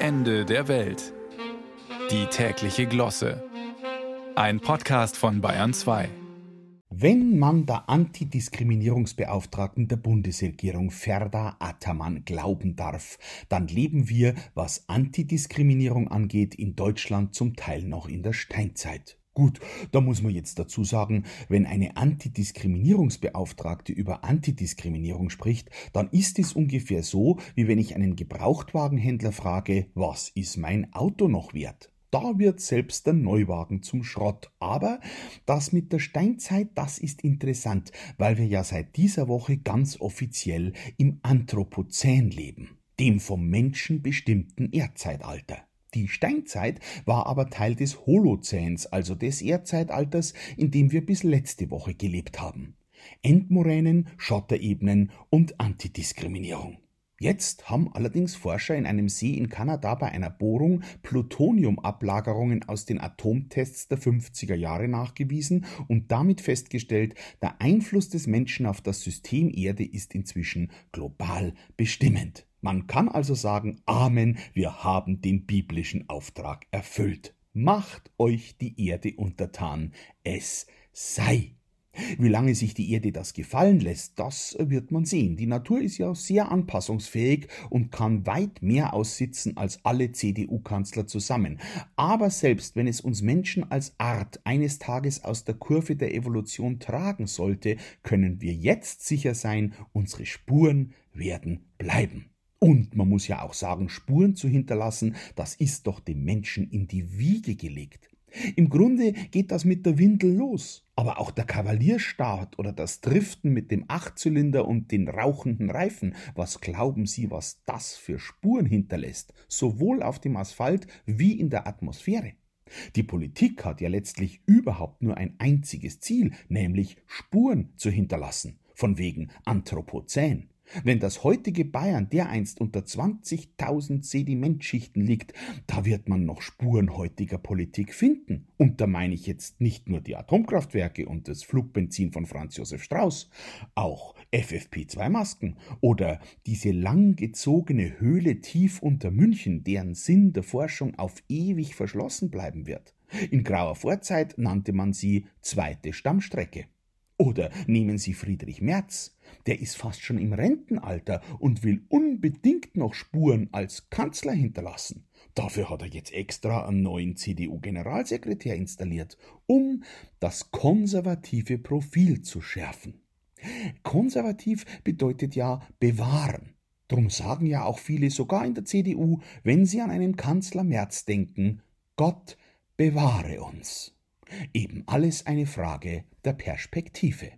Ende der Welt. Die tägliche Glosse. Ein Podcast von Bayern 2. Wenn man der Antidiskriminierungsbeauftragten der Bundesregierung Ferda Ataman glauben darf, dann leben wir, was Antidiskriminierung angeht, in Deutschland zum Teil noch in der Steinzeit. Gut, da muss man jetzt dazu sagen, wenn eine Antidiskriminierungsbeauftragte über Antidiskriminierung spricht, dann ist es ungefähr so, wie wenn ich einen Gebrauchtwagenhändler frage, was ist mein Auto noch wert? Da wird selbst der Neuwagen zum Schrott. Aber das mit der Steinzeit, das ist interessant, weil wir ja seit dieser Woche ganz offiziell im Anthropozän leben, dem vom Menschen bestimmten Erdzeitalter. Die Steinzeit war aber Teil des Holozäns, also des Erdzeitalters, in dem wir bis letzte Woche gelebt haben. Endmoränen, Schotterebenen und Antidiskriminierung. Jetzt haben allerdings Forscher in einem See in Kanada bei einer Bohrung Plutoniumablagerungen aus den Atomtests der 50er Jahre nachgewiesen und damit festgestellt, der Einfluss des Menschen auf das System Erde ist inzwischen global bestimmend. Man kann also sagen, Amen, wir haben den biblischen Auftrag erfüllt. Macht euch die Erde untertan, es sei. Wie lange sich die Erde das gefallen lässt, das wird man sehen. Die Natur ist ja sehr anpassungsfähig und kann weit mehr aussitzen als alle CDU-Kanzler zusammen. Aber selbst wenn es uns Menschen als Art eines Tages aus der Kurve der Evolution tragen sollte, können wir jetzt sicher sein, unsere Spuren werden bleiben. Und man muss ja auch sagen, Spuren zu hinterlassen, das ist doch dem Menschen in die Wiege gelegt. Im Grunde geht das mit der Windel los. Aber auch der Kavalierstart oder das Driften mit dem Achtzylinder und den rauchenden Reifen, was glauben Sie, was das für Spuren hinterlässt, sowohl auf dem Asphalt wie in der Atmosphäre? Die Politik hat ja letztlich überhaupt nur ein einziges Ziel, nämlich Spuren zu hinterlassen, von wegen Anthropozän. Wenn das heutige Bayern dereinst unter 20.000 Sedimentschichten liegt, da wird man noch Spuren heutiger Politik finden. Und da meine ich jetzt nicht nur die Atomkraftwerke und das Flugbenzin von Franz Josef Strauß, auch FFP2-Masken oder diese langgezogene Höhle tief unter München, deren Sinn der Forschung auf ewig verschlossen bleiben wird. In grauer Vorzeit nannte man sie zweite Stammstrecke. Oder nehmen Sie Friedrich Merz, der ist fast schon im Rentenalter und will unbedingt noch Spuren als Kanzler hinterlassen. Dafür hat er jetzt extra einen neuen CDU-Generalsekretär installiert, um das konservative Profil zu schärfen. Konservativ bedeutet ja bewahren. Drum sagen ja auch viele, sogar in der CDU, wenn sie an einen Kanzler Merz denken, Gott bewahre uns. Eben alles eine Frage der Perspektive.